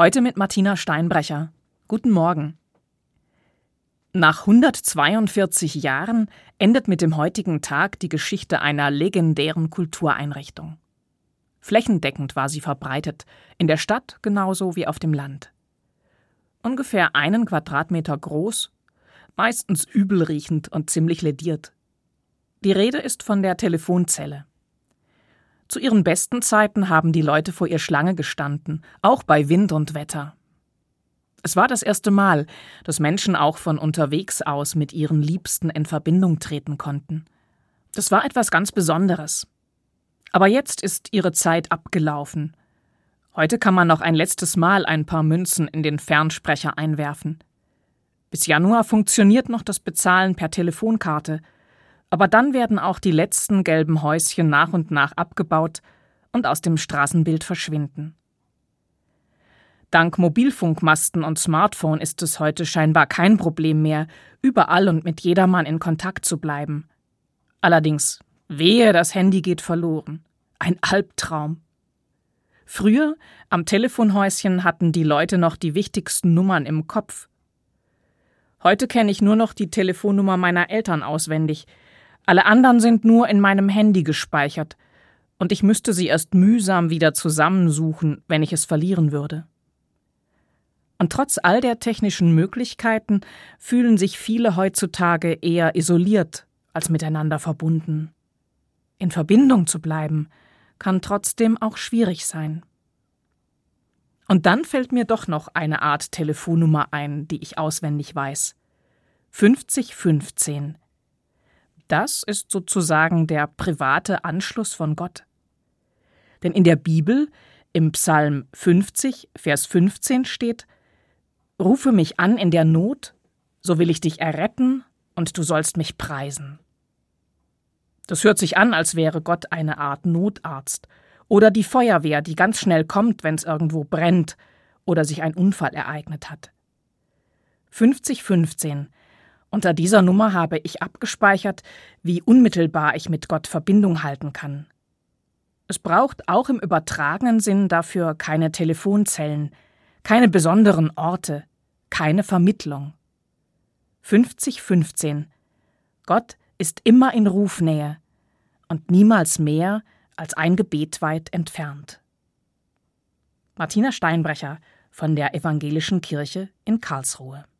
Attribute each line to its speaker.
Speaker 1: Heute mit Martina Steinbrecher. Guten Morgen. Nach 142 Jahren endet mit dem heutigen Tag die Geschichte einer legendären Kultureinrichtung. Flächendeckend war sie verbreitet, in der Stadt genauso wie auf dem Land. Ungefähr einen Quadratmeter groß, meistens übelriechend und ziemlich lediert. Die Rede ist von der Telefonzelle. Zu ihren besten Zeiten haben die Leute vor ihr Schlange gestanden, auch bei Wind und Wetter. Es war das erste Mal, dass Menschen auch von unterwegs aus mit ihren Liebsten in Verbindung treten konnten. Das war etwas ganz Besonderes. Aber jetzt ist ihre Zeit abgelaufen. Heute kann man noch ein letztes Mal ein paar Münzen in den Fernsprecher einwerfen. Bis Januar funktioniert noch das Bezahlen per Telefonkarte, aber dann werden auch die letzten gelben Häuschen nach und nach abgebaut und aus dem Straßenbild verschwinden. Dank Mobilfunkmasten und Smartphone ist es heute scheinbar kein Problem mehr, überall und mit jedermann in Kontakt zu bleiben. Allerdings, wehe, das Handy geht verloren. Ein Albtraum. Früher, am Telefonhäuschen, hatten die Leute noch die wichtigsten Nummern im Kopf. Heute kenne ich nur noch die Telefonnummer meiner Eltern auswendig, alle anderen sind nur in meinem Handy gespeichert, und ich müsste sie erst mühsam wieder zusammensuchen, wenn ich es verlieren würde. Und trotz all der technischen Möglichkeiten fühlen sich viele heutzutage eher isoliert als miteinander verbunden. In Verbindung zu bleiben kann trotzdem auch schwierig sein. Und dann fällt mir doch noch eine Art Telefonnummer ein, die ich auswendig weiß. 5015 das ist sozusagen der private Anschluss von Gott. Denn in der Bibel, im Psalm 50, Vers 15 steht: Rufe mich an in der Not, so will ich dich erretten und du sollst mich preisen. Das hört sich an, als wäre Gott eine Art Notarzt oder die Feuerwehr, die ganz schnell kommt, wenn es irgendwo brennt oder sich ein Unfall ereignet hat. 5015 unter dieser Nummer habe ich abgespeichert, wie unmittelbar ich mit Gott Verbindung halten kann. Es braucht auch im übertragenen Sinn dafür keine Telefonzellen, keine besonderen Orte, keine Vermittlung. 5015 Gott ist immer in Rufnähe und niemals mehr als ein Gebet weit entfernt. Martina Steinbrecher von der Evangelischen Kirche in Karlsruhe